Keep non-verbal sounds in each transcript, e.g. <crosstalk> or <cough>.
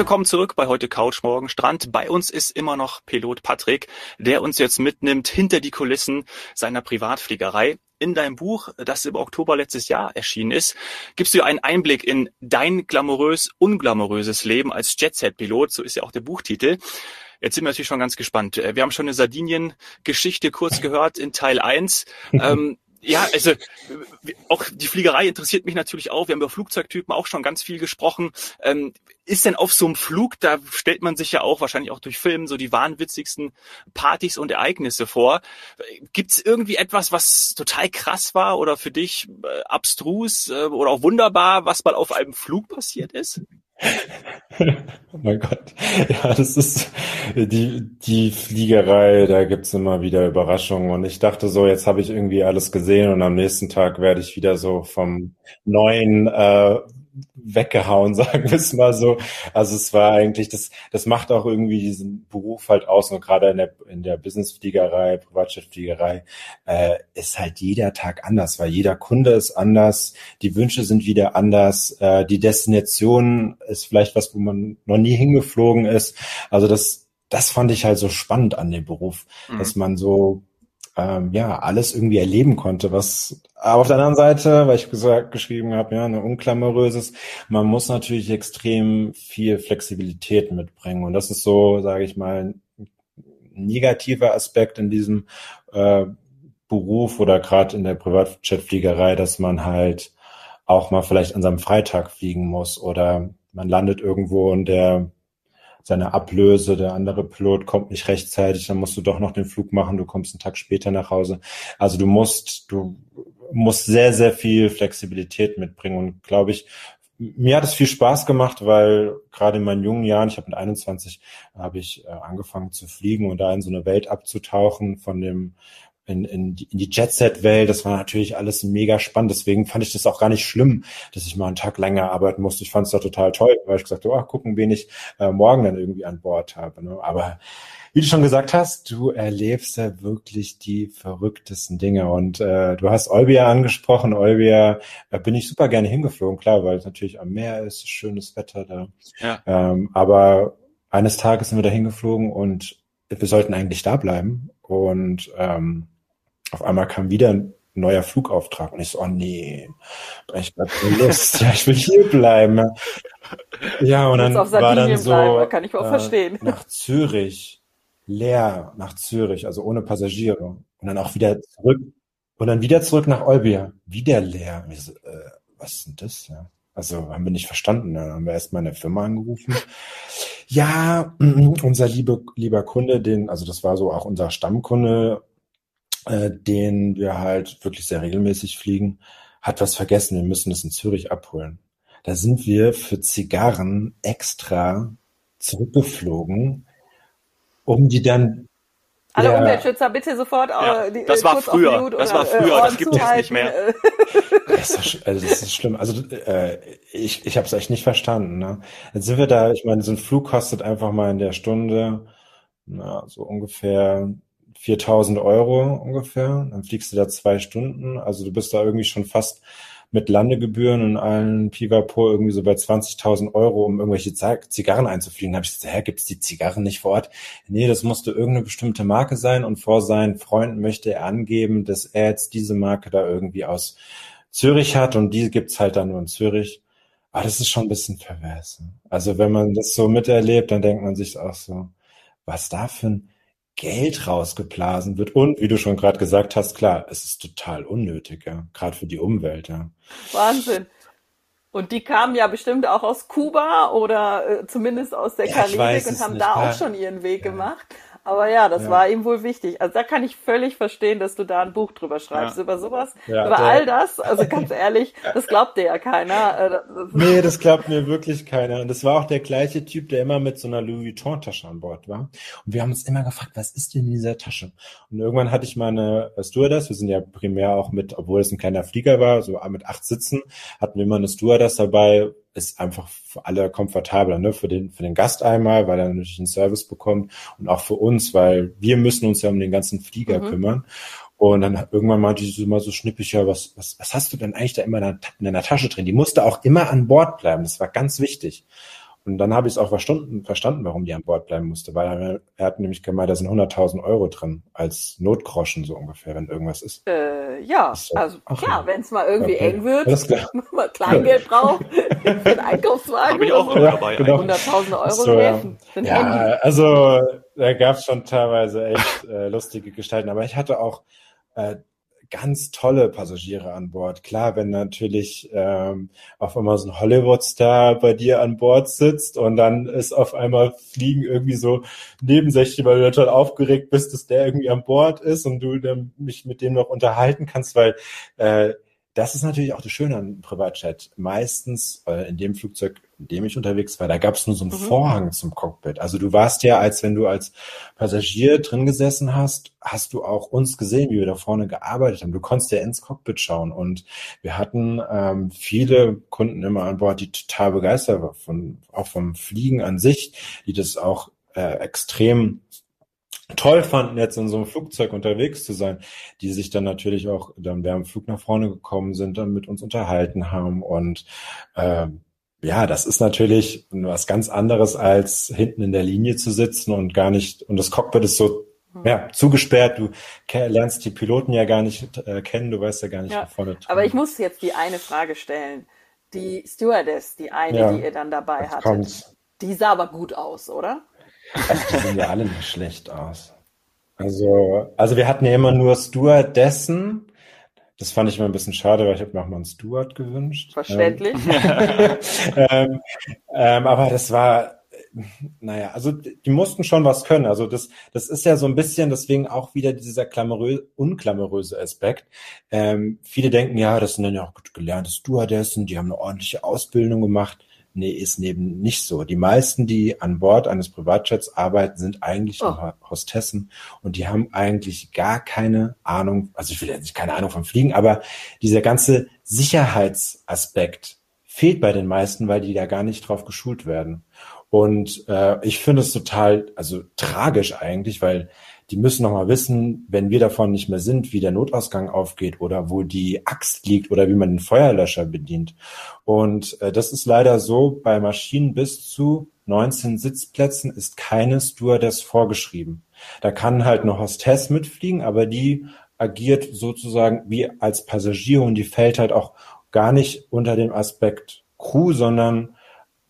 Willkommen zurück bei heute Couch Morgen Strand. Bei uns ist immer noch Pilot Patrick, der uns jetzt mitnimmt hinter die Kulissen seiner Privatfliegerei. In deinem Buch, das im Oktober letztes Jahr erschienen ist, gibst du einen Einblick in dein glamourös, unglamouröses Leben als Jetset-Pilot. So ist ja auch der Buchtitel. Jetzt sind wir natürlich schon ganz gespannt. Wir haben schon eine Sardinien-Geschichte kurz gehört in Teil 1. <laughs> Ähm, ja, also auch die Fliegerei interessiert mich natürlich auch. Wir haben über Flugzeugtypen auch schon ganz viel gesprochen. Ähm, ist denn auf so einem Flug, da stellt man sich ja auch wahrscheinlich auch durch Filme so die wahnwitzigsten Partys und Ereignisse vor. Gibt es irgendwie etwas, was total krass war oder für dich äh, abstrus äh, oder auch wunderbar, was mal auf einem Flug passiert ist? <laughs> oh mein Gott. Ja, das ist die, die Fliegerei, da gibt's immer wieder Überraschungen. Und ich dachte so, jetzt habe ich irgendwie alles gesehen und am nächsten Tag werde ich wieder so vom neuen äh, weggehauen, <laughs> sagen wir es mal so. Also es war eigentlich, das, das macht auch irgendwie diesen Beruf halt aus und gerade in der, in der Businessfliegerei, Privatjetfliegerei, äh, ist halt jeder Tag anders, weil jeder Kunde ist anders, die Wünsche sind wieder anders, äh, die Destination ist vielleicht was, wo man noch nie hingeflogen ist. Also das, das fand ich halt so spannend an dem Beruf, mhm. dass man so ähm, ja alles irgendwie erleben konnte. Was aber auf der anderen Seite, weil ich gesagt geschrieben habe, ja, eine unklamoröses, man muss natürlich extrem viel Flexibilität mitbringen und das ist so, sage ich mal, ein negativer Aspekt in diesem äh, Beruf oder gerade in der Privatjetfliegerei, dass man halt auch mal vielleicht an seinem Freitag fliegen muss oder man landet irgendwo und der seine Ablöse, der andere Pilot kommt nicht rechtzeitig, dann musst du doch noch den Flug machen, du kommst einen Tag später nach Hause. Also du musst, du musst sehr, sehr viel Flexibilität mitbringen und glaube ich, mir hat es viel Spaß gemacht, weil gerade in meinen jungen Jahren, ich habe mit 21 habe ich äh, angefangen zu fliegen und da in so eine Welt abzutauchen von dem in, in die, in die Jet-Set-Welt. Das war natürlich alles mega spannend. Deswegen fand ich das auch gar nicht schlimm, dass ich mal einen Tag länger arbeiten musste. Ich fand es da total toll, weil ich gesagt habe, oh, gucken, wen ich äh, morgen dann irgendwie an Bord habe. Ne? Aber wie du schon gesagt hast, du erlebst ja wirklich die verrücktesten Dinge. Und äh, du hast Olbia angesprochen. Olbia äh, bin ich super gerne hingeflogen, klar, weil es natürlich am Meer ist, schönes Wetter da. Ja. Ähm, aber eines Tages sind wir da hingeflogen und wir sollten eigentlich da bleiben. Und ähm, auf einmal kam wieder ein neuer Flugauftrag und ich so, oh nee, ich hab keine Lust, ja, ich will hier bleiben. Ja, und dann war dann so bleiben, kann ich auch äh, verstehen. nach Zürich, leer nach Zürich, also ohne Passagiere und dann auch wieder zurück und dann wieder zurück nach Olbia, wieder leer. Und ich so, äh, was ist denn das? Ja? Also haben wir nicht verstanden. Dann haben wir erstmal eine Firma angerufen. Ja, unser liebe, lieber Kunde, den, also das war so auch unser Stammkunde, äh, den wir halt wirklich sehr regelmäßig fliegen, hat was vergessen. Wir müssen es in Zürich abholen. Da sind wir für Zigarren extra zurückgeflogen, um die dann alle ja. Umweltschützer bitte sofort ja, die, das, war früher, das war früher, äh, das gibt es nicht mehr. <laughs> <laughs> Das ist, also das ist schlimm. Also äh, ich, ich habe es echt nicht verstanden. Ne? Jetzt sind wir da, ich meine, so ein Flug kostet einfach mal in der Stunde na, so ungefähr 4000 Euro ungefähr. Dann fliegst du da zwei Stunden. Also du bist da irgendwie schon fast mit Landegebühren und allen Pivapo irgendwie so bei 20.000 Euro, um irgendwelche Zigarren einzufliegen. Da habe ich gesagt, hä, gibt's die Zigarren nicht vor Ort? Nee, das musste irgendeine bestimmte Marke sein und vor seinen Freunden möchte er angeben, dass er jetzt diese Marke da irgendwie aus Zürich hat und die gibt's halt dann nur in Zürich. Aber das ist schon ein bisschen pervers. Ne? Also wenn man das so miterlebt, dann denkt man sich auch so, was da für ein Geld rausgeblasen wird. Und wie du schon gerade gesagt hast, klar, es ist total unnötig, ja, gerade für die Umwelt. Ja. Wahnsinn. Und die kamen ja bestimmt auch aus Kuba oder äh, zumindest aus der ja, Karibik und haben da auch schon ihren Weg ja. gemacht. Aber ja, das ja. war ihm wohl wichtig. Also da kann ich völlig verstehen, dass du da ein Buch drüber schreibst, ja. über sowas, ja, über all das. Also <laughs> ganz ehrlich, das glaubt dir ja keiner. Äh, nee, das glaubt mir wirklich keiner. Und das war auch der gleiche Typ, der immer mit so einer Louis Vuitton-Tasche an Bord war. Und wir haben uns immer gefragt, was ist denn in dieser Tasche? Und irgendwann hatte ich meine Stewardess, wir sind ja primär auch mit, obwohl es ein kleiner Flieger war, so mit acht Sitzen, hatten wir immer eine Stewardess dabei, ist einfach für alle komfortabler, ne? Für den, für den Gast einmal, weil er natürlich einen Service bekommt und auch für uns, weil wir müssen uns ja um den ganzen Flieger mhm. kümmern. Und dann irgendwann meinte sie immer so schnippig, ja, was, was, was hast du denn eigentlich da immer in deiner Tasche drin? Die musste auch immer an Bord bleiben. Das war ganz wichtig. Und dann habe ich es auch verstanden, verstanden, warum die an Bord bleiben musste, weil er, er hat nämlich gemeint, da sind 100.000 Euro drin als Notgroschen so ungefähr, wenn irgendwas ist. Äh, ja, so, also ach, klar, wenn es mal irgendwie okay. eng wird, <laughs> mal Kleingeld braucht <laughs> für einen Einkaufswagen. Habe ich auch so. dabei. Genau. 100.000 Euro so, helfen. Ja, ja also da gab es schon teilweise echt äh, lustige Gestalten, aber ich hatte auch äh, ganz tolle Passagiere an Bord. Klar, wenn natürlich ähm, auf einmal so ein Hollywood-Star bei dir an Bord sitzt und dann ist auf einmal Fliegen irgendwie so nebensächlich, weil du total aufgeregt bist, dass der irgendwie an Bord ist und du dann mich mit dem noch unterhalten kannst, weil äh, das ist natürlich auch das Schöne an Privatchat. Meistens, äh, in dem Flugzeug, in dem ich unterwegs war, da gab es nur so einen mhm. Vorhang zum Cockpit. Also du warst ja, als wenn du als Passagier drin gesessen hast, hast du auch uns gesehen, wie wir da vorne gearbeitet haben. Du konntest ja ins Cockpit schauen. Und wir hatten ähm, viele Kunden immer an Bord, die total begeistert waren, von, auch vom Fliegen an sich, die das auch äh, extrem toll fanden, jetzt in so einem Flugzeug unterwegs zu sein, die sich dann natürlich auch dann während dem Flug nach vorne gekommen sind, dann mit uns unterhalten haben und äh, ja, das ist natürlich was ganz anderes, als hinten in der Linie zu sitzen und gar nicht, und das Cockpit ist so hm. ja, zugesperrt, du lernst die Piloten ja gar nicht äh, kennen, du weißt ja gar nicht, ja, vorne drin. Aber ich muss jetzt die eine Frage stellen. Die Stewardess, die eine, ja, die ihr dann dabei hattet, kommt. die sah aber gut aus, oder? Also die sehen ja alle nicht schlecht aus. Also, also wir hatten ja immer nur Stewardessen. Das fand ich immer ein bisschen schade, weil ich habe mir auch mal einen Steward gewünscht. Verständlich. Ähm, <laughs> ähm, ähm, aber das war, naja, also die mussten schon was können. Also das, das ist ja so ein bisschen deswegen auch wieder dieser klamourö unklamoröse Aspekt. Ähm, viele denken, ja, das sind dann ja auch gut gelernte Stewardessen, die haben eine ordentliche Ausbildung gemacht. Nee, ist neben nicht so. Die meisten, die an Bord eines Privatjets arbeiten, sind eigentlich oh. Hostessen und die haben eigentlich gar keine Ahnung, also ich will jetzt keine Ahnung vom Fliegen, aber dieser ganze Sicherheitsaspekt fehlt bei den meisten, weil die da gar nicht drauf geschult werden. Und äh, ich finde es total, also tragisch eigentlich, weil die müssen noch mal wissen, wenn wir davon nicht mehr sind, wie der Notausgang aufgeht oder wo die Axt liegt oder wie man den Feuerlöscher bedient. Und äh, das ist leider so, bei Maschinen bis zu 19 Sitzplätzen ist keine Stewardess vorgeschrieben. Da kann halt eine Hostess mitfliegen, aber die agiert sozusagen wie als Passagier und die fällt halt auch gar nicht unter dem Aspekt Crew, sondern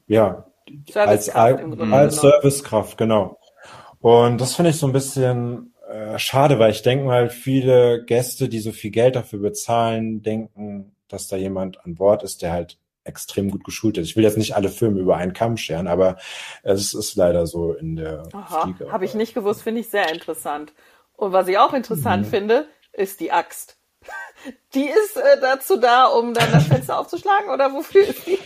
ja, als, als, als Servicekraft, genau. Und das finde ich so ein bisschen äh, schade, weil ich denke mal, viele Gäste, die so viel Geld dafür bezahlen, denken, dass da jemand an Bord ist, der halt extrem gut geschult ist. Ich will jetzt nicht alle Filme über einen Kamm scheren, aber es ist leider so in der Aha, Habe ich nicht gewusst, finde ich sehr interessant. Und was ich auch interessant mhm. finde, ist die Axt. <laughs> Die ist äh, dazu da, um dann das Fenster aufzuschlagen oder wofür ist die?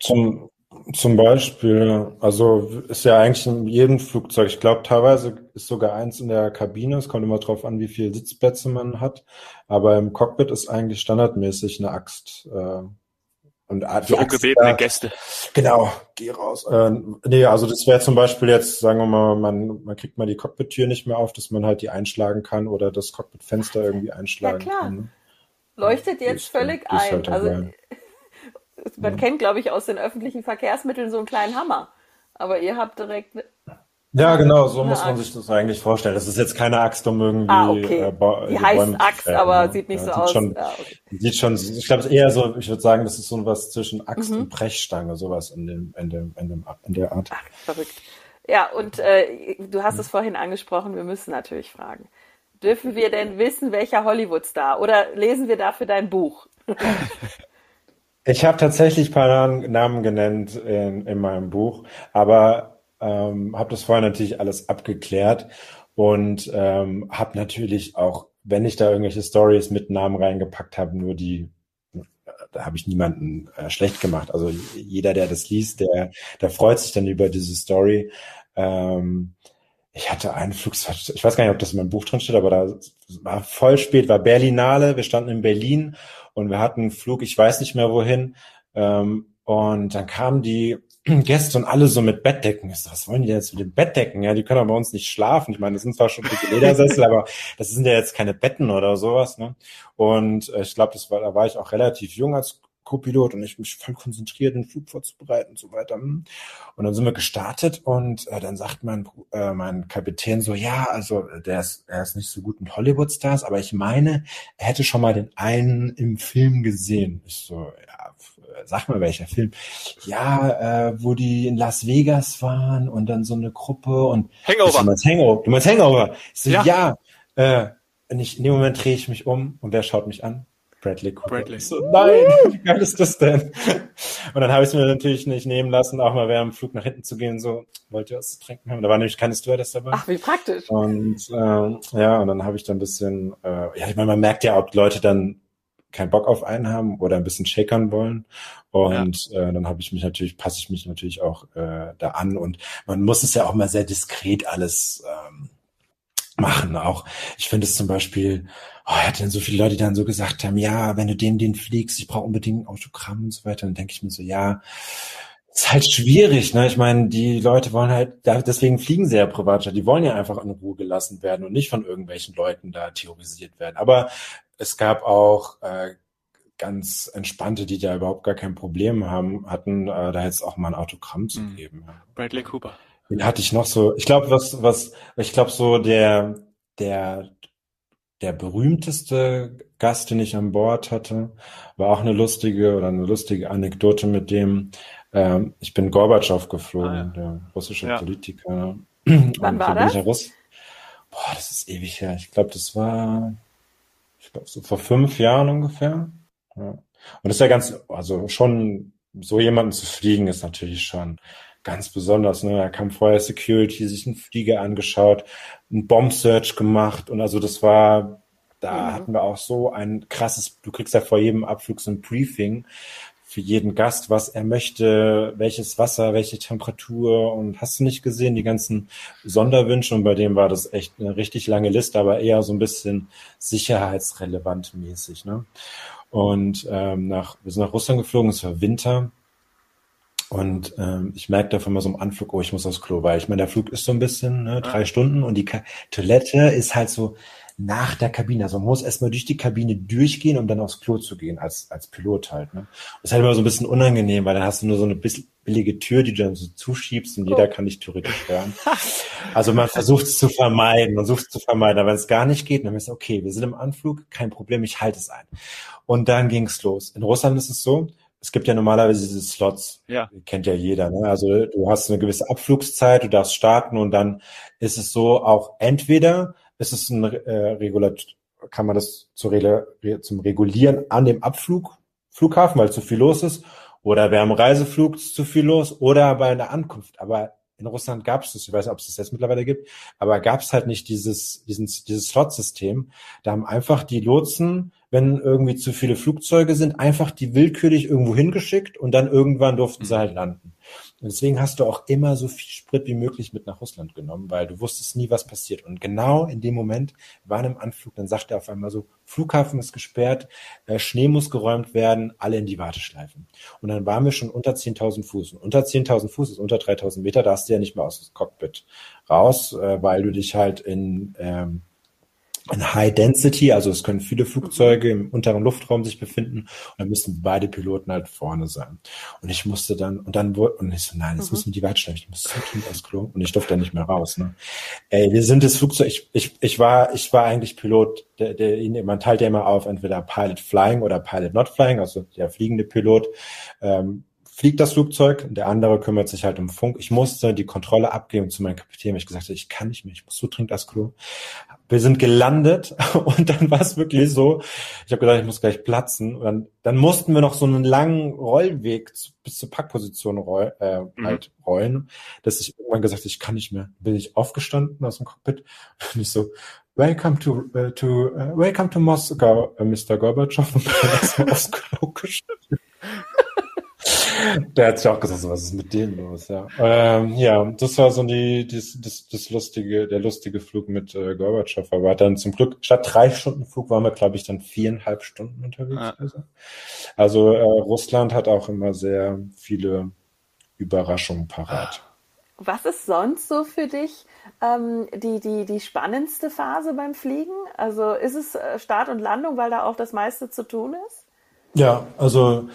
Zum zum Beispiel, also ist ja eigentlich in jedem Flugzeug, ich glaube teilweise ist sogar eins in der Kabine, es kommt immer drauf an, wie viele Sitzplätze man hat, aber im Cockpit ist eigentlich standardmäßig eine Axt. Äh, und Für ungebetene Gäste. Genau, geh raus. Äh, nee, also das wäre zum Beispiel jetzt, sagen wir mal, man, man kriegt mal die Cockpit-Tür nicht mehr auf, dass man halt die einschlagen kann oder das Cockpit-Fenster irgendwie einschlagen ja, klar. kann. Ne? Leuchtet jetzt völlig ein. Halt also <laughs> man ja. kennt, glaube ich, aus den öffentlichen Verkehrsmitteln so einen kleinen Hammer. Aber ihr habt direkt. Ja, genau, so muss man sich das eigentlich vorstellen. Das ist jetzt keine Axt, um irgendwie. Ah, okay. Äh, die heißt Bäume Axt, aber ne? sieht nicht ja, so sieht aus. Schon, ja, okay. Sieht schon, ich glaube, eher so, ich würde sagen, das ist so was zwischen Axt mhm. und Brechstange, sowas in, dem, in, dem, in, dem, in der Art. Ach, verrückt. Ja, und äh, du hast es vorhin angesprochen, wir müssen natürlich fragen. Dürfen wir denn wissen, welcher Hollywood-Star? Oder lesen wir dafür dein Buch? <laughs> Ich habe tatsächlich ein paar Namen genannt in, in meinem Buch, aber ähm, habe das vorher natürlich alles abgeklärt und ähm, habe natürlich auch, wenn ich da irgendwelche Stories mit Namen reingepackt habe, nur die da habe ich niemanden äh, schlecht gemacht. Also jeder, der das liest, der, der freut sich dann über diese Story. Ähm, ich hatte einen Flug, ich weiß gar nicht, ob das in meinem Buch drin steht, aber da war voll spät, war Berlinale, wir standen in Berlin und wir hatten einen Flug, ich weiß nicht mehr wohin. Ähm, und dann kamen die <clears throat> Gäste und alle so mit Bettdecken. Ich so, was wollen die denn jetzt mit den Bettdecken? Ja, die können aber bei uns nicht schlafen. Ich meine, das sind zwar schon dicke Ledersessel, <laughs> aber das sind ja jetzt keine Betten oder sowas. Ne? Und äh, ich glaube, das war, da war ich auch relativ jung als Co-Pilot und ich mich voll konzentriert, den Flug vorzubereiten und so weiter. Und dann sind wir gestartet und äh, dann sagt mein, äh, mein Kapitän so, ja, also der ist, er ist nicht so gut mit Hollywood-Stars, aber ich meine, er hätte schon mal den einen im Film gesehen. Ich so, ja, sag mal welcher Film. Ja, äh, wo die in Las Vegas waren und dann so eine Gruppe und Hangover. Du meinst Hangover? Du meinst Hangover? Ich so, ja. ja äh, und ich, in dem Moment drehe ich mich um und wer schaut mich an? Bradley Cooper. Bradley. So, nein, <laughs> wie geil ist das denn? Und dann habe ich es mir natürlich nicht nehmen lassen, auch mal während dem Flug nach hinten zu gehen, so, wollt ihr was zu trinken haben? Da war nämlich keine Stewardess dabei. Ach, wie praktisch. Und äh, ja, und dann habe ich dann ein bisschen, äh, ja, ich meine, man merkt ja, ob Leute dann keinen Bock auf einen haben oder ein bisschen shakern wollen. Und ja. äh, dann habe ich mich natürlich, passe ich mich natürlich auch äh, da an. Und man muss es ja auch mal sehr diskret alles ähm, machen. Auch ich finde es zum Beispiel, oh, er hat dann so viele Leute, die dann so gesagt haben, ja, wenn du den, den fliegst, ich brauche unbedingt ein Autogramm und so weiter. Dann denke ich mir so, ja, ist halt schwierig, ne? Ich meine, die Leute wollen halt, deswegen fliegen sie ja privat, die wollen ja einfach in Ruhe gelassen werden und nicht von irgendwelchen Leuten da theorisiert werden. Aber es gab auch äh, ganz entspannte, die da überhaupt gar kein Problem haben, hatten, äh, da jetzt auch mal ein Autogramm zu mhm. geben. Bradley Cooper. Den hatte ich noch so. Ich glaube, was, was, ich glaube, so der, der, der berühmteste Gast, den ich an Bord hatte, war auch eine lustige oder eine lustige Anekdote mit dem. Ähm, ich bin Gorbatschow geflogen, ah, ja. der russische ja. Politiker. Wann war das? Russ Boah, das ist ewig her. Ich glaube, das war, ich glaube, so vor fünf Jahren ungefähr. Ja. Und das ist ja ganz, also schon so jemanden zu fliegen ist natürlich schon ganz besonders. Ne? Da kam vorher Security, sich einen Flieger angeschaut, einen Bomb-Search gemacht und also das war, da mhm. hatten wir auch so ein krasses, du kriegst ja vor jedem Abflug so ein Briefing für jeden Gast, was er möchte, welches Wasser, welche Temperatur und hast du nicht gesehen, die ganzen Sonderwünsche und bei dem war das echt eine richtig lange Liste, aber eher so ein bisschen sicherheitsrelevant mäßig. Ne? Und ähm, nach, wir sind nach Russland geflogen, es war Winter und ähm, ich merke davon mal so im Anflug, oh, ich muss aufs Klo, weil ich meine, der Flug ist so ein bisschen, ne, drei ja. Stunden und die Ka Toilette ist halt so nach der Kabine. Also man muss erstmal durch die Kabine durchgehen, um dann aufs Klo zu gehen, als, als Pilot halt. Ne? Das ist halt immer so ein bisschen unangenehm, weil dann hast du nur so eine bisschen billige Tür, die du dann so zuschiebst und oh. jeder kann dich theoretisch <laughs> hören. Also man versucht es zu vermeiden, man sucht es zu vermeiden. Aber wenn es gar nicht geht, dann ist okay, wir sind im Anflug, kein Problem, ich halte es ein. Und dann ging's los. In Russland ist es so, es gibt ja normalerweise diese Slots. Ja. Kennt ja jeder. Ne? Also du hast eine gewisse Abflugszeit, du darfst starten und dann ist es so auch entweder ist es ein äh, Regulat, kann man das zu Re zum Regulieren an dem Abflug, Flughafen, weil zu viel los ist, oder während dem Reiseflug ist zu viel los, oder bei der Ankunft. Aber in Russland gab es das, ich weiß nicht, ob es das jetzt mittlerweile gibt, aber gab es halt nicht dieses, diesen, dieses Slot-System. Da haben einfach die Lotsen wenn irgendwie zu viele Flugzeuge sind, einfach die willkürlich irgendwo hingeschickt und dann irgendwann durften sie mhm. halt landen. Und deswegen hast du auch immer so viel Sprit wie möglich mit nach Russland genommen, weil du wusstest nie, was passiert. Und genau in dem Moment war im Anflug, dann sagt er auf einmal so, Flughafen ist gesperrt, äh, Schnee muss geräumt werden, alle in die Warteschleifen. Und dann waren wir schon unter 10.000 Fuß. Und unter 10.000 Fuß ist unter 3.000 Meter, da hast du ja nicht mehr aus dem Cockpit raus, äh, weil du dich halt in ähm, ein High Density, also es können viele Flugzeuge im unteren Luftraum sich befinden und dann müssen beide Piloten halt vorne sein. Und ich musste dann, und dann wurde, und ich so, nein, jetzt mhm. müssen die weit steigen, ich muss zum Kind aus Klo und ich durfte dann nicht mehr raus. Ne? Ey, wir sind das Flugzeug, ich, ich, ich war, ich war eigentlich Pilot, der, der, man teilt ja immer auf, entweder Pilot Flying oder Pilot Not Flying, also der fliegende Pilot. Ähm, fliegt das Flugzeug, der andere kümmert sich halt um Funk. Ich musste die Kontrolle abgeben zu meinem Kapitän, weil ich gesagt habe, ich kann nicht mehr, ich muss so dringend das Klo. Wir sind gelandet <laughs> und dann war es wirklich so, ich habe gesagt, ich muss gleich platzen. Und dann, dann mussten wir noch so einen langen Rollweg bis zur Packposition roll, äh, mhm. halt rollen, dass ich irgendwann gesagt habe, ich kann nicht mehr. Bin ich aufgestanden aus dem Cockpit <laughs> und ich so, Welcome to, uh, to uh, Welcome to Moscow, uh, Mr. Gorbatschow <laughs> und bin aufs Klo gestanden. <laughs> Der hat sich auch gesagt, was ist mit denen los, ja. Ähm, ja, das war so die, das, das, das lustige, der lustige Flug mit äh, Gorbatschow. Aber dann zum Glück, statt drei Stunden Flug waren wir, glaube ich, dann viereinhalb Stunden unterwegs. Ah. Also, also äh, Russland hat auch immer sehr viele Überraschungen parat. Was ist sonst so für dich ähm, die, die, die spannendste Phase beim Fliegen? Also ist es äh, Start und Landung, weil da auch das meiste zu tun ist? Ja, also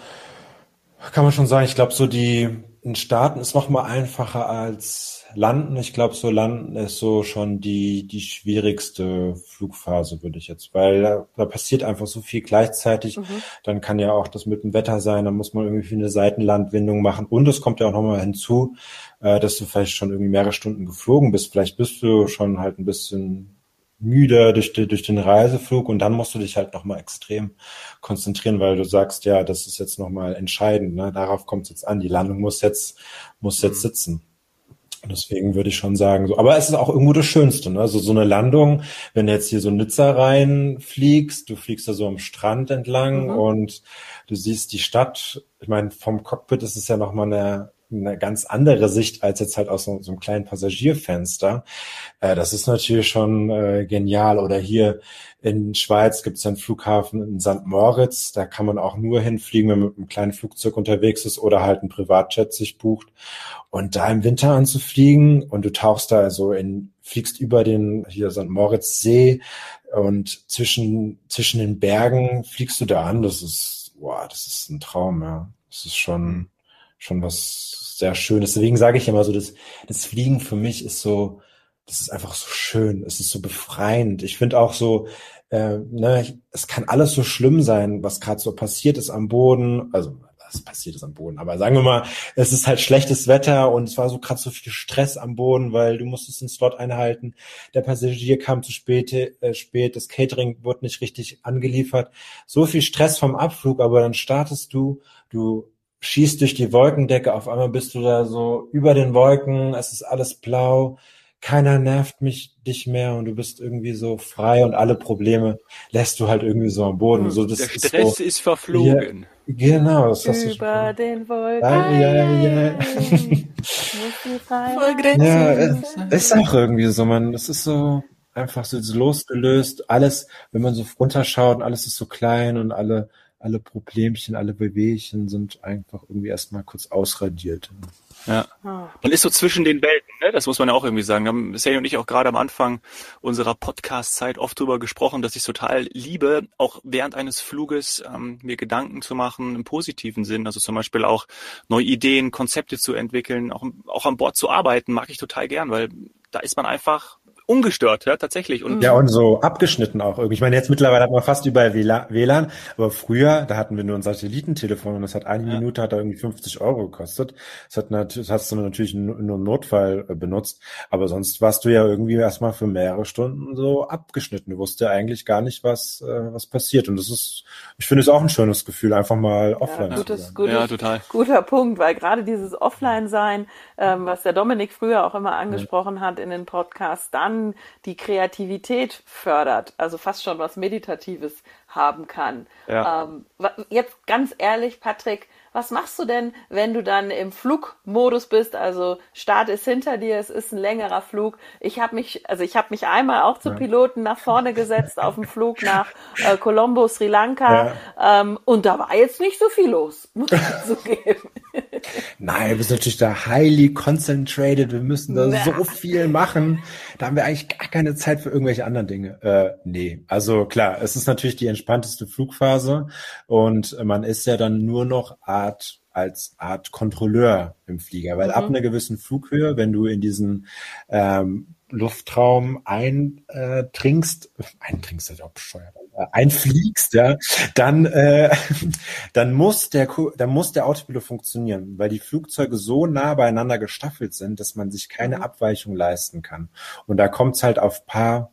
kann man schon sagen, ich glaube, so die ein Starten ist noch mal einfacher als Landen. Ich glaube, so Landen ist so schon die die schwierigste Flugphase, würde ich jetzt, weil da, da passiert einfach so viel gleichzeitig. Mhm. Dann kann ja auch das mit dem Wetter sein, dann muss man irgendwie eine Seitenlandwindung machen und es kommt ja auch noch mal hinzu, äh, dass du vielleicht schon irgendwie mehrere Stunden geflogen bist. Vielleicht bist du schon halt ein bisschen müde durch, durch den Reiseflug und dann musst du dich halt nochmal extrem konzentrieren, weil du sagst, ja, das ist jetzt nochmal entscheidend, ne? darauf kommt es jetzt an, die Landung muss jetzt, muss jetzt mhm. sitzen. Deswegen würde ich schon sagen, so, aber es ist auch irgendwo das Schönste, ne? Also so eine Landung, wenn du jetzt hier so Nizza reinfliegst, du fliegst da so am Strand entlang mhm. und du siehst die Stadt. Ich meine, vom Cockpit ist es ja nochmal eine eine ganz andere Sicht als jetzt halt aus so, so einem kleinen Passagierfenster. Äh, das ist natürlich schon äh, genial. Oder hier in Schweiz gibt es einen Flughafen in St. Moritz. Da kann man auch nur hinfliegen, wenn man mit einem kleinen Flugzeug unterwegs ist oder halt ein Privatjet sich bucht. Und da im Winter anzufliegen und du tauchst da also in, fliegst über den hier St. Moritz See und zwischen, zwischen den Bergen fliegst du da an. Das ist, boah, das ist ein Traum, ja. Das ist schon, schon was sehr schön ist. Deswegen sage ich immer so, das, das Fliegen für mich ist so, das ist einfach so schön, es ist so befreiend. Ich finde auch so, äh, ne, es kann alles so schlimm sein, was gerade so passiert ist am Boden. Also was passiert ist am Boden, aber sagen wir mal, es ist halt schlechtes Wetter und es war so gerade so viel Stress am Boden, weil du musstest den Slot einhalten. Der Passagier kam zu spät, äh, spät, das Catering wurde nicht richtig angeliefert. So viel Stress vom Abflug, aber dann startest du, du schießt durch die Wolkendecke, auf einmal bist du da so über den Wolken, es ist alles blau, keiner nervt mich dich mehr und du bist irgendwie so frei und alle Probleme lässt du halt irgendwie so am Boden. Hm, so, das Der Stress ist, so, ist verflogen. Ja, genau, das hast du Über den Wolken. Ja, ja, ja. <laughs> ja, es ist auch irgendwie so, man, das ist so einfach so losgelöst. Alles, wenn man so runterschaut, alles ist so klein und alle alle Problemchen, alle Bewegchen sind einfach irgendwie erstmal kurz ausradiert. Ja. Ah. Man ist so zwischen den Welten, ne? das muss man ja auch irgendwie sagen. Wir haben Sally und ich auch gerade am Anfang unserer Podcast-Zeit oft drüber gesprochen, dass ich total liebe, auch während eines Fluges ähm, mir Gedanken zu machen im positiven Sinn. Also zum Beispiel auch neue Ideen, Konzepte zu entwickeln, auch, auch an Bord zu arbeiten, mag ich total gern, weil da ist man einfach ungestört, ja, tatsächlich. Und ja, und so abgeschnitten auch irgendwie. Ich meine, jetzt mittlerweile hat man fast überall WLAN, aber früher, da hatten wir nur ein Satellitentelefon und das hat eine ja. Minute hat da irgendwie 50 Euro gekostet. Das hat natürlich, das hast du natürlich nur im Notfall äh, benutzt, aber sonst warst du ja irgendwie erstmal für mehrere Stunden so abgeschnitten. Du wusstest ja eigentlich gar nicht, was, äh, was passiert. Und das ist, ich finde es auch ein schönes Gefühl, einfach mal offline ja, gutes, zu sein. Gutes, ja, total. Guter Punkt, weil gerade dieses Offline-Sein, ähm, was der Dominik früher auch immer angesprochen ja. hat in den Podcasts, dann die Kreativität fördert, also fast schon was Meditatives haben kann. Ja. Ähm, jetzt ganz ehrlich, Patrick, was machst du denn, wenn du dann im Flugmodus bist? Also Start ist hinter dir, es ist ein längerer Flug. Ich habe mich, also ich habe mich einmal auch zu Piloten nach vorne gesetzt auf dem Flug <laughs> nach äh, Colombo, Sri Lanka, ja. ähm, und da war jetzt nicht so viel los, muss ich <laughs> zugeben. Nein, wir sind natürlich da highly concentrated. Wir müssen da Na. so viel machen. Da haben wir eigentlich gar keine Zeit für irgendwelche anderen Dinge. Äh, nee, also klar, es ist natürlich die entspannteste Flugphase und man ist ja dann nur noch Art als Art Kontrolleur im Flieger, weil mhm. ab einer gewissen Flughöhe, wenn du in diesen ähm, Luftraum eintrinkst, äh, eintrinkst, das ist auch bescheuert, äh, einfliegst, ja, dann, äh, <laughs> dann muss der, dann muss der Autopilot funktionieren, weil die Flugzeuge so nah beieinander gestaffelt sind, dass man sich keine mhm. Abweichung leisten kann. Und da kommt es halt auf paar,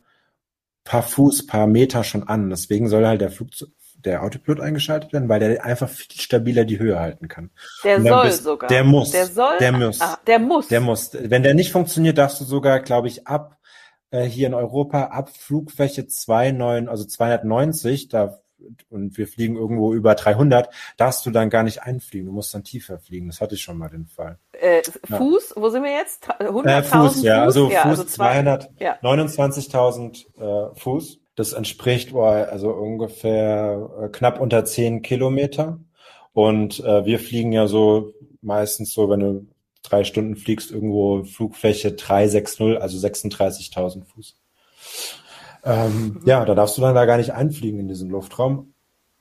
paar Fuß, paar Meter schon an. Deswegen soll halt der Flugzeug, der Autopilot eingeschaltet werden, weil der einfach viel stabiler die Höhe halten kann. Der soll bist, sogar. Der muss. Der soll. Der muss. Ah, der muss. Der muss. Wenn der nicht funktioniert, darfst du sogar, glaube ich, ab äh, hier in Europa ab Flugfläche 29, also 290, da und wir fliegen irgendwo über 300, darfst du dann gar nicht einfliegen. Du musst dann tiefer fliegen. Das hatte ich schon mal den Fall. Äh, Fuß, ja. wo sind wir jetzt? 100.000 äh, Fuß, ja, also ja, Fuß also 229.000 ja. äh, Fuß. Das entspricht also ungefähr äh, knapp unter 10 Kilometer. Und äh, wir fliegen ja so meistens so, wenn du drei Stunden fliegst, irgendwo Flugfläche 360, also 36.000 Fuß. Ähm. Ja, da darfst du dann da gar nicht einfliegen in diesen Luftraum.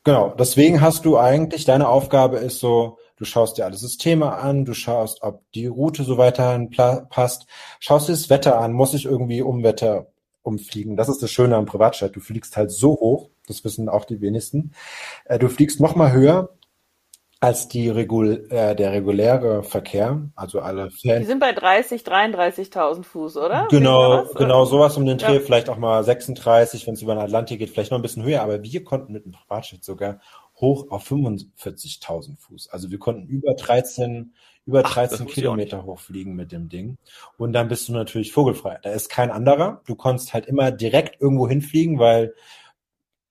Genau, deswegen hast du eigentlich, deine Aufgabe ist so, du schaust dir alle Systeme an, du schaust, ob die Route so weiterhin passt, schaust dir das Wetter an, muss ich irgendwie um Wetter umfliegen. Das ist das Schöne am Privatjet. Du fliegst halt so hoch, das wissen auch die wenigsten. Äh, du fliegst noch mal höher als die Regul äh, der reguläre Verkehr, also alle Fans. Die sind bei 30, 33.000 Fuß, oder? Genau, genau sowas um den Dreh, ja. vielleicht auch mal 36, wenn es über den Atlantik geht, vielleicht noch ein bisschen höher, aber wir konnten mit dem Privatjet sogar hoch auf 45.000 Fuß. Also wir konnten über 13, über 13 Ach, Kilometer hochfliegen mit dem Ding. Und dann bist du natürlich vogelfrei. Da ist kein anderer. Du konntest halt immer direkt irgendwo hinfliegen, weil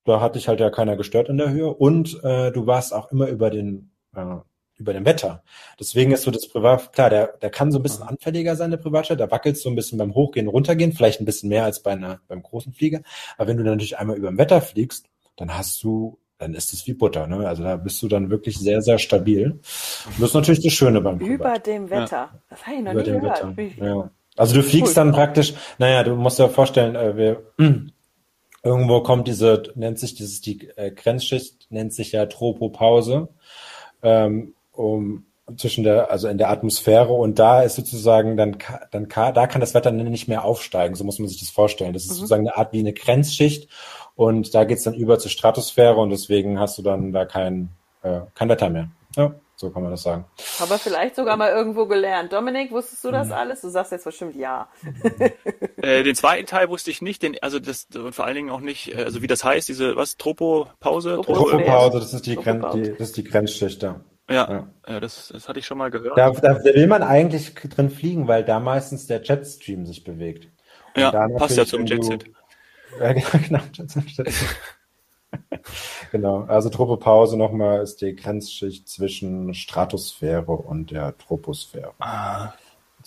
da hat dich halt ja keiner gestört in der Höhe. Und äh, du warst auch immer über den äh, über dem Wetter. Deswegen ist so das Privat, klar, der, der kann so ein bisschen anfälliger sein, der Privatjet, da wackelt so ein bisschen beim Hochgehen, Runtergehen, vielleicht ein bisschen mehr als bei einer, beim großen Flieger. Aber wenn du dann natürlich einmal über dem Wetter fliegst, dann hast du, dann ist es wie Butter, ne? Also da bist du dann wirklich sehr, sehr stabil. Und das ist natürlich das Schöne beim. Über dem Wetter. Ja. Das habe ich noch über nie gehört. Wetter. Ja. Also du fliegst cool. dann praktisch, naja, du musst dir vorstellen, äh, wir, <clears throat> irgendwo kommt diese, nennt sich dieses, die äh, Grenzschicht, nennt sich ja Tropopause ähm, um zwischen der, also in der Atmosphäre und da ist sozusagen dann, dann da kann das Wetter nicht mehr aufsteigen, so muss man sich das vorstellen. Das ist mhm. sozusagen eine Art wie eine Grenzschicht und da geht's dann über zur Stratosphäre und deswegen hast du dann da kein, äh, kein Wetter mehr. Ja, so kann man das sagen. Aber vielleicht sogar mal irgendwo gelernt. Dominik, wusstest du das mhm. alles? Du sagst jetzt bestimmt ja. <laughs> äh, den zweiten Teil wusste ich nicht, den, also das und vor allen Dingen auch nicht, äh, also wie das heißt, diese was Tropopause? Tropopause, das ist die, Gren die, das ist die Grenzschicht, ja. Ja, ja. das, das hatte ich schon mal gehört. Da, da, will man eigentlich drin fliegen, weil da meistens der Jetstream sich bewegt. Und ja, passt ja zum Jetset. <laughs> Ja, genau, Jetset. <laughs> genau, also Tropopause nochmal ist die Grenzschicht zwischen Stratosphäre und der Troposphäre. Ah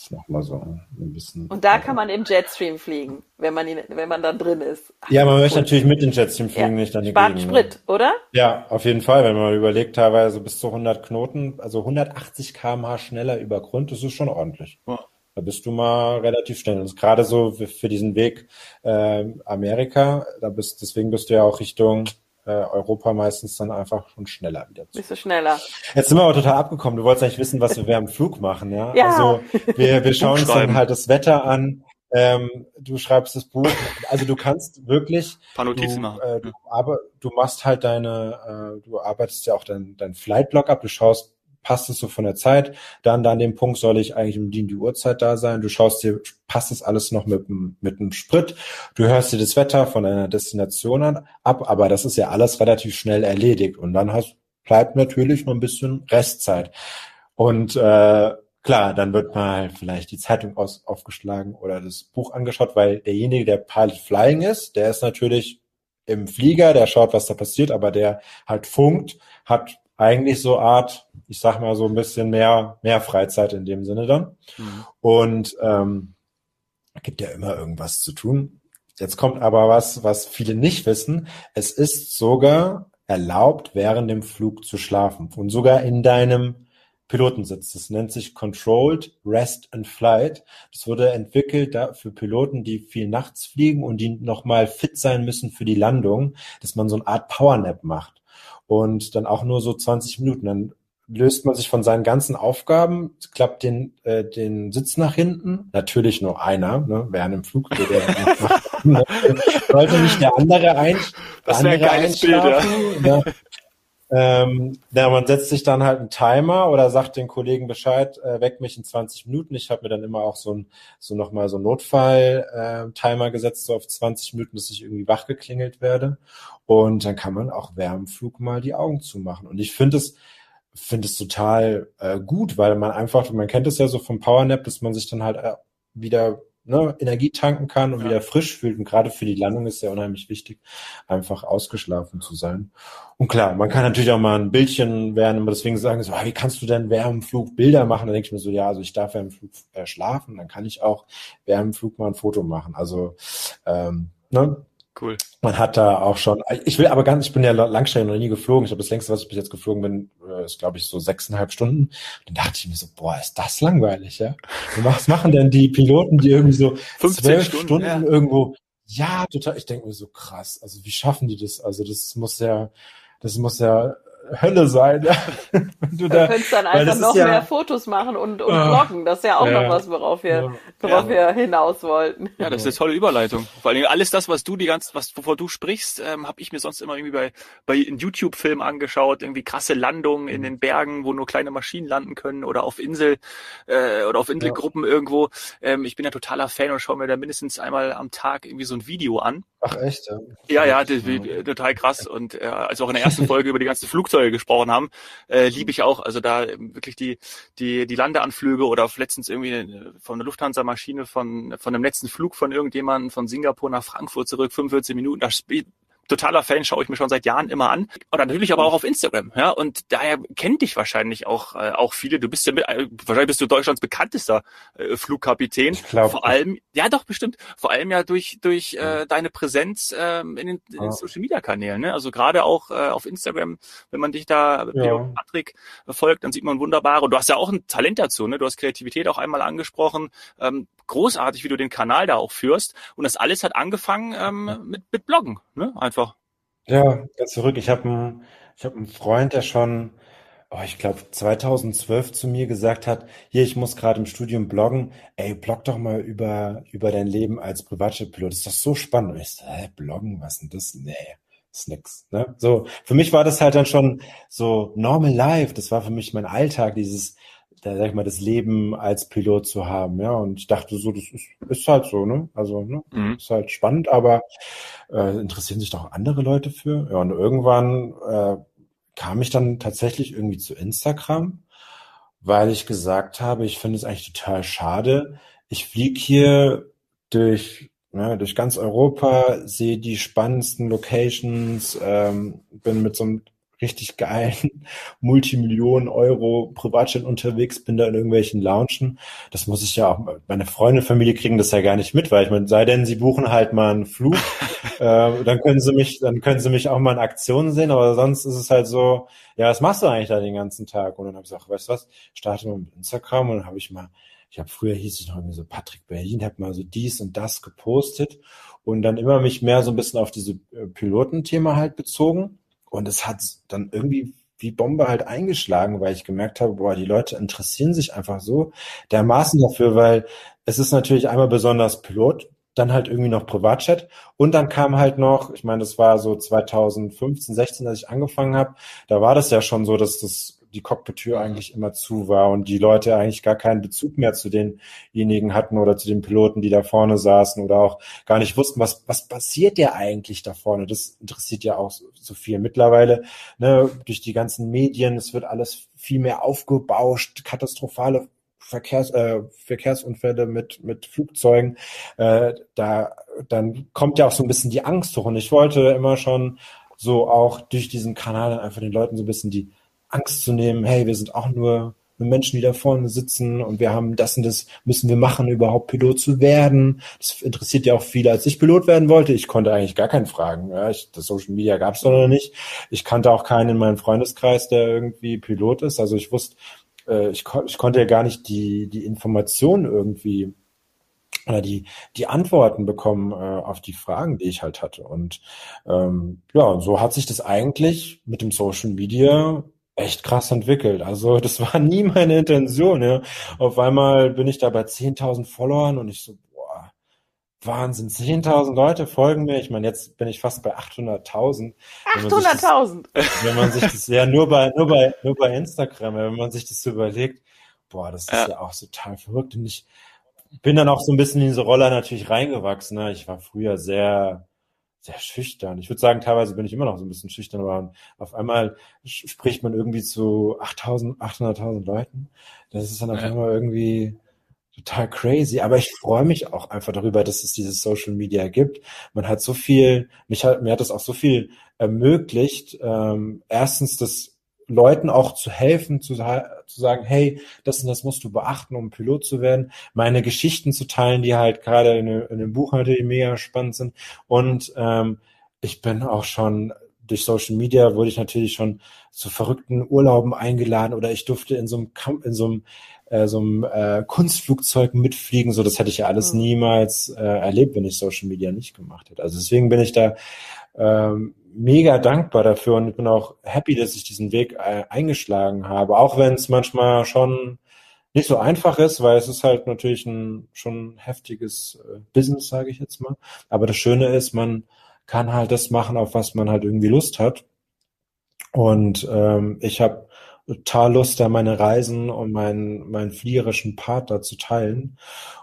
ist nochmal so ein bisschen. Und da kann man im Jetstream fliegen, wenn man ihn, wenn man dann drin ist. Ach, ja, man möchte natürlich mit dem Jetstream fliegen, ja. nicht dann Spart Gegend, Sprit, ne? oder? Ja, auf jeden Fall. Wenn man überlegt, teilweise bis zu 100 Knoten, also 180 km/h schneller über Grund, das ist schon ordentlich. Ja. Da bist du mal relativ schnell. Und gerade so für diesen Weg äh, Amerika, da bist, deswegen bist du ja auch Richtung äh, Europa meistens dann einfach schon schneller wieder zu. Bist du schneller. Jetzt sind wir aber total abgekommen. Du wolltest eigentlich wissen, was wir während Flug machen, ja? ja. Also wir, wir schauen uns dann halt das Wetter an. Ähm, du schreibst das Buch, also du kannst wirklich, ein paar Notizen du, machen. Äh, du, aber du machst halt deine, äh, du arbeitest ja auch dein, dein Flightblog ab, du schaust passt es so von der Zeit, dann da an dem Punkt soll ich eigentlich um die, die Uhrzeit da sein, du schaust dir, passt das alles noch mit, mit dem Sprit, du hörst dir das Wetter von deiner Destination an, ab, aber das ist ja alles relativ schnell erledigt. Und dann hast, bleibt natürlich noch ein bisschen Restzeit. Und äh, klar, dann wird mal vielleicht die Zeitung aus, aufgeschlagen oder das Buch angeschaut, weil derjenige, der Pilot Flying ist, der ist natürlich im Flieger, der schaut, was da passiert, aber der halt funkt, hat eigentlich so Art, ich sag mal so ein bisschen mehr, mehr Freizeit in dem Sinne dann. Mhm. Und ähm, gibt ja immer irgendwas zu tun. Jetzt kommt aber was, was viele nicht wissen. Es ist sogar erlaubt, während dem Flug zu schlafen. Und sogar in deinem Pilotensitz. Das nennt sich Controlled Rest and Flight. Das wurde entwickelt für Piloten, die viel nachts fliegen und die nochmal fit sein müssen für die Landung, dass man so eine Art Powernap macht und dann auch nur so 20 Minuten. Dann löst man sich von seinen ganzen Aufgaben, klappt den, äh, den Sitz nach hinten. Natürlich nur einer, ne? während im Flug. Der <laughs> sollte nicht der andere, ein, der andere einschlafen. Bild, ja. ne? Ähm, ja, man setzt sich dann halt einen Timer oder sagt den Kollegen Bescheid, äh, weck mich in 20 Minuten. Ich habe mir dann immer auch so ein so nochmal so Notfall-Timer äh, gesetzt, so auf 20 Minuten, bis ich irgendwie wach geklingelt werde. Und dann kann man auch während dem Flug mal die Augen zumachen. Und ich finde es finde es total äh, gut, weil man einfach, man kennt es ja so vom Powernap, dass man sich dann halt äh, wieder ne, Energie tanken kann und ja. wieder frisch fühlt. Und gerade für die Landung ist ja unheimlich wichtig, einfach ausgeschlafen zu sein. Und klar, man kann natürlich auch mal ein Bildchen werden, aber deswegen sagen so, ah, wie kannst du denn während dem Flug Bilder machen? Dann denke ich mir so, ja, also ich darf während dem Flug äh, schlafen, dann kann ich auch während dem Flug mal ein Foto machen. Also ähm, ne, Cool. Man hat da auch schon, ich will aber ganz, ich bin ja Langstrecke noch nie geflogen. Ich habe das längste, was ich bis jetzt geflogen bin, äh, ist glaube ich so sechseinhalb Stunden. Dann dachte ich mir so, boah, ist das langweilig, ja? Was machen denn die Piloten, die irgendwie so <laughs> zwölf Stunden, Stunden ja. irgendwo, ja, total, ich denke mir so krass, also wie schaffen die das? Also das muss ja, das muss ja Hölle sein. Ja. du da, könntest dann einfach noch ja, mehr Fotos machen und, und ah. bloggen. Das ist ja auch ja, noch was, worauf wir, worauf wir hinaus wollten. Ja, das ist eine tolle Überleitung. Vor allem alles das, was du die ganze, was wovor du sprichst, ähm, habe ich mir sonst immer irgendwie bei bei YouTube-Filmen angeschaut. Irgendwie krasse Landungen in den Bergen, wo nur kleine Maschinen landen können oder auf Insel äh, oder auf Inselgruppen irgendwo. Ähm, ich bin ja totaler Fan und schaue mir da mindestens einmal am Tag irgendwie so ein Video an. Ach echt? Ja, ja, das, total krass. Und äh, als wir auch in der ersten <laughs> Folge über die ganzen Flugzeuge gesprochen haben, äh, liebe ich auch. Also da wirklich die die die Landeanflüge oder letztens irgendwie von der Lufthansa-Maschine von von dem letzten Flug von irgendjemandem von Singapur nach Frankfurt zurück, 45 Minuten. Das totaler Fan, schaue ich mir schon seit Jahren immer an. Oder natürlich aber auch auf Instagram. Ja, und daher kennt dich wahrscheinlich auch äh, auch viele. Du bist ja mit, äh, wahrscheinlich bist du Deutschlands bekanntester äh, Flugkapitän. Ich glaube. Vor allem, ja doch bestimmt. Vor allem ja durch durch äh, deine Präsenz äh, in den, in den Social Media Kanälen. Ne? Also gerade auch äh, auf Instagram, wenn man dich da ja. Patrick folgt, dann sieht man wunderbar. Und du hast ja auch ein Talent dazu. Ne? Du hast Kreativität auch einmal angesprochen. Ähm, großartig, wie du den Kanal da auch führst. Und das alles hat angefangen ähm, mit, mit Bloggen, ne? Einfach. Ja, ganz zurück. Ich habe einen, ich hab einen Freund, der schon, oh, ich glaube 2012 zu mir gesagt hat, hier, ich muss gerade im Studium bloggen. Ey, blog doch mal über, über dein Leben als Privatjetpilot. Ist doch so spannend. Und ich so, hä, bloggen, was denn das? Nee ist nix. Ne? So, für mich war das halt dann schon so normal life. Das war für mich mein Alltag, dieses da sag ich mal, das Leben als Pilot zu haben, ja. Und ich dachte so, das ist, ist halt so, ne? Also, ne? Mhm. Ist halt spannend, aber äh, interessieren sich doch andere Leute für. Ja, und irgendwann äh, kam ich dann tatsächlich irgendwie zu Instagram, weil ich gesagt habe, ich finde es eigentlich total schade. Ich fliege hier durch ne, durch ganz Europa, sehe die spannendsten Locations, ähm, bin mit so einem richtig geilen <laughs> Multimillionen Euro Privatjet unterwegs, bin da in irgendwelchen Loungen. Das muss ich ja auch, meine Freunde, Familie kriegen das ja gar nicht mit, weil ich meine, sei denn, sie buchen halt mal einen Flug, <laughs> äh, dann können sie mich, dann können sie mich auch mal in Aktionen sehen, aber sonst ist es halt so, ja, was machst du eigentlich da den ganzen Tag? Und dann habe ich gesagt, weißt du was, starte mal mit Instagram und dann habe ich mal ich habe früher hieß ich noch irgendwie so Patrick Berlin, habe mal so dies und das gepostet und dann immer mich mehr so ein bisschen auf diese äh, Pilotenthema halt bezogen und es hat dann irgendwie wie Bombe halt eingeschlagen, weil ich gemerkt habe, boah, die Leute interessieren sich einfach so dermaßen dafür, weil es ist natürlich einmal besonders Pilot, dann halt irgendwie noch Privatchat und dann kam halt noch, ich meine, das war so 2015, 16, als ich angefangen habe, da war das ja schon so, dass das die Cockpit-Tür eigentlich immer zu war und die Leute eigentlich gar keinen Bezug mehr zu denjenigen hatten oder zu den Piloten, die da vorne saßen oder auch gar nicht wussten, was, was passiert ja eigentlich da vorne. Das interessiert ja auch so, so viel. Mittlerweile, ne, durch die ganzen Medien, es wird alles viel mehr aufgebauscht, katastrophale Verkehrs, äh, Verkehrsunfälle mit, mit Flugzeugen, äh, da dann kommt ja auch so ein bisschen die Angst hoch. Und ich wollte immer schon so auch durch diesen Kanal einfach den Leuten so ein bisschen die Angst zu nehmen, hey, wir sind auch nur Menschen, die da vorne sitzen und wir haben das und das müssen wir machen, überhaupt Pilot zu werden. Das interessiert ja auch viele. Als ich Pilot werden wollte, ich konnte eigentlich gar keinen fragen. Ja, ich, das Social Media gab es noch nicht. Ich kannte auch keinen in meinem Freundeskreis, der irgendwie Pilot ist. Also ich wusste, äh, ich, ich konnte ja gar nicht die, die Informationen irgendwie oder die, die Antworten bekommen äh, auf die Fragen, die ich halt hatte. Und ähm, ja, so hat sich das eigentlich mit dem Social Media echt krass entwickelt. Also <laughs> das war nie meine Intention. Ja. Auf einmal bin ich da bei 10.000 Followern und ich so, boah, Wahnsinn, 10.000 Leute folgen mir. Ich meine, jetzt bin ich fast bei 800.000. 800.000? Wenn man sich das, ja, nur bei, nur bei, nur bei Instagram, wenn man sich das so überlegt, boah, das ist ja, ja auch total verrückt. Und ich bin dann auch so ein bisschen in diese Rolle natürlich reingewachsen. Ne. Ich war früher sehr, sehr schüchtern. Ich würde sagen, teilweise bin ich immer noch so ein bisschen schüchtern, aber auf einmal spricht man irgendwie zu 8000, 800.000 Leuten. Das ist dann auf einmal irgendwie total crazy. Aber ich freue mich auch einfach darüber, dass es dieses Social Media gibt. Man hat so viel, mich hat, mir hat das auch so viel ermöglicht. Ähm, erstens das Leuten auch zu helfen, zu, zu sagen, hey, das und das musst du beachten, um Pilot zu werden. Meine Geschichten zu teilen, die halt gerade in, in dem Buch natürlich mega spannend sind. Und ähm, ich bin auch schon durch Social Media wurde ich natürlich schon zu verrückten Urlauben eingeladen oder ich durfte in so einem Camp, in so einem äh, so einem äh, Kunstflugzeug mitfliegen. So, das hätte ich ja alles mhm. niemals äh, erlebt, wenn ich Social Media nicht gemacht hätte. Also deswegen bin ich da ähm, mega dankbar dafür und bin auch happy, dass ich diesen Weg äh, eingeschlagen habe, auch wenn es manchmal schon nicht so einfach ist, weil es ist halt natürlich ein schon heftiges äh, Business, sage ich jetzt mal. Aber das Schöne ist, man kann halt das machen, auf was man halt irgendwie Lust hat. Und ähm, ich habe total Lust, da meine Reisen und meinen, meinen fliegerischen Part da zu teilen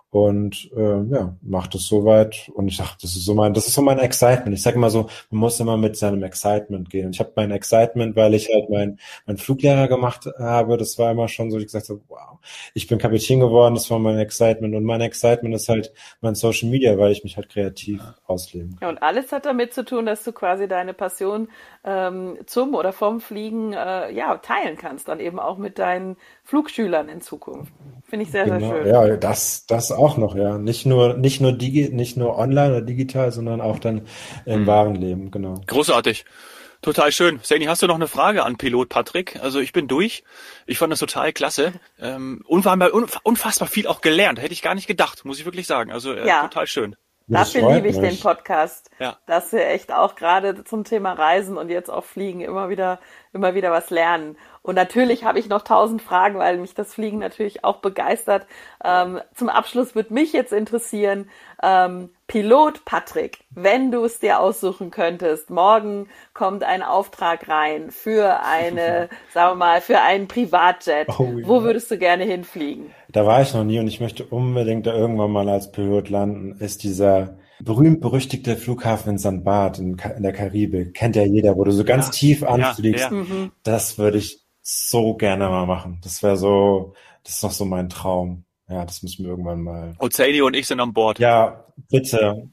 und äh, ja, macht es soweit. Und ich dachte, das ist so mein, das ist so mein Excitement. Ich sage immer so, man muss immer mit seinem Excitement gehen. Und ich habe mein Excitement, weil ich halt mein, mein Fluglehrer gemacht habe, das war immer schon so, ich gesagt habe, wow, ich bin Kapitän geworden, das war mein Excitement. Und mein Excitement ist halt mein Social Media, weil ich mich halt kreativ ausleben kann. Ja, und alles hat damit zu tun, dass du quasi deine Passion ähm, zum oder vom Fliegen äh, ja teilen kannst, dann eben auch mit deinen Flugschülern in Zukunft. Finde ich sehr, genau. sehr schön. Ja, das, das auch noch, ja. Nicht nur, nicht nur digi nicht nur online oder digital, sondern auch dann im mhm. wahren Leben, genau. Großartig. Total schön. Sani, hast du noch eine Frage an Pilot Patrick? Also ich bin durch. Ich fand das total klasse. Ähm, unfassbar, unfassbar viel auch gelernt. Hätte ich gar nicht gedacht, muss ich wirklich sagen. Also äh, ja. total schön. Dafür liebe ich mich. den Podcast, ja. dass wir echt auch gerade zum Thema Reisen und jetzt auch Fliegen immer wieder, immer wieder was lernen. Und natürlich habe ich noch tausend Fragen, weil mich das Fliegen natürlich auch begeistert. Ähm, zum Abschluss würde mich jetzt interessieren, ähm, Pilot Patrick, wenn du es dir aussuchen könntest, morgen kommt ein Auftrag rein für eine, <laughs> sagen wir mal, für einen Privatjet. Oh, ja. Wo würdest du gerne hinfliegen? Da war ich noch nie und ich möchte unbedingt da irgendwann mal als Pilot landen. Ist dieser berühmt-berüchtigte Flughafen in San Bart in, in, der Karibik. Kennt ja jeder, wo du so ganz ja. tief anfliegst. Ja, mhm. Das würde ich so gerne mal machen. Das wäre so, das ist noch so mein Traum. Ja, das müssen wir irgendwann mal. Ozeani und ich sind an Bord. Ja, bitte.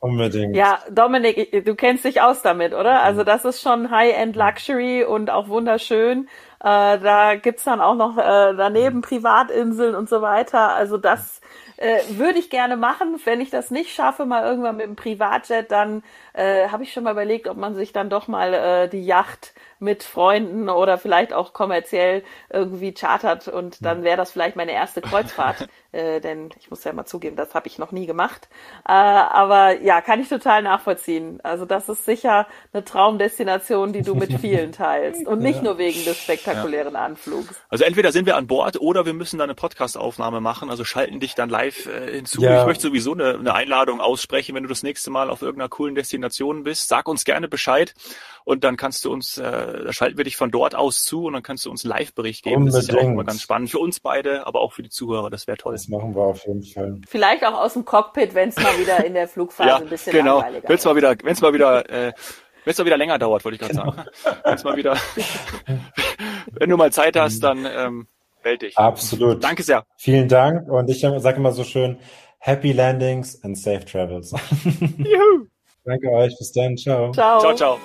Unbedingt. Ja, Dominik, du kennst dich aus damit, oder? Also das ist schon High-End Luxury und auch wunderschön. Äh, da gibt's dann auch noch äh, daneben Privatinseln und so weiter. Also das äh, würde ich gerne machen. Wenn ich das nicht schaffe, mal irgendwann mit dem Privatjet, dann äh, habe ich schon mal überlegt, ob man sich dann doch mal äh, die Yacht mit Freunden oder vielleicht auch kommerziell irgendwie chartert und dann wäre das vielleicht meine erste Kreuzfahrt, <laughs> äh, denn ich muss ja mal zugeben, das habe ich noch nie gemacht. Äh, aber ja, kann ich total nachvollziehen. Also das ist sicher eine Traumdestination, die du mit vielen <laughs> teilst und nicht ja. nur wegen des spektakulären ja. Anflugs. Also entweder sind wir an Bord oder wir müssen dann eine Podcastaufnahme machen, also schalten dich dann live äh, hinzu. Ja. Ich möchte sowieso eine, eine Einladung aussprechen, wenn du das nächste Mal auf irgendeiner coolen Destination bist. Sag uns gerne Bescheid und dann kannst du uns, äh, da schalten wir dich von dort aus zu und dann kannst du uns einen Live-Bericht geben. Unbedingt. Das ist ja auch immer ganz spannend für uns beide, aber auch für die Zuhörer. Das wäre toll. Das machen wir auf jeden Fall. Vielleicht auch aus dem Cockpit, wenn es mal wieder in der Flugphase <laughs> ja, ein bisschen genau. langweiliger wenn's mal wieder, Wenn es mal wieder, äh, wenn es mal wieder länger dauert, wollte ich gerade genau. sagen. <laughs> wenn es mal wieder, <laughs> wenn du mal Zeit hast, dann ähm, melde dich. Absolut. Danke sehr. Vielen Dank und ich sage immer so schön, Happy Landings and safe travels. Juhu. Danke euch. Bis dann. Ciao. Ciao. Ciao, ciao.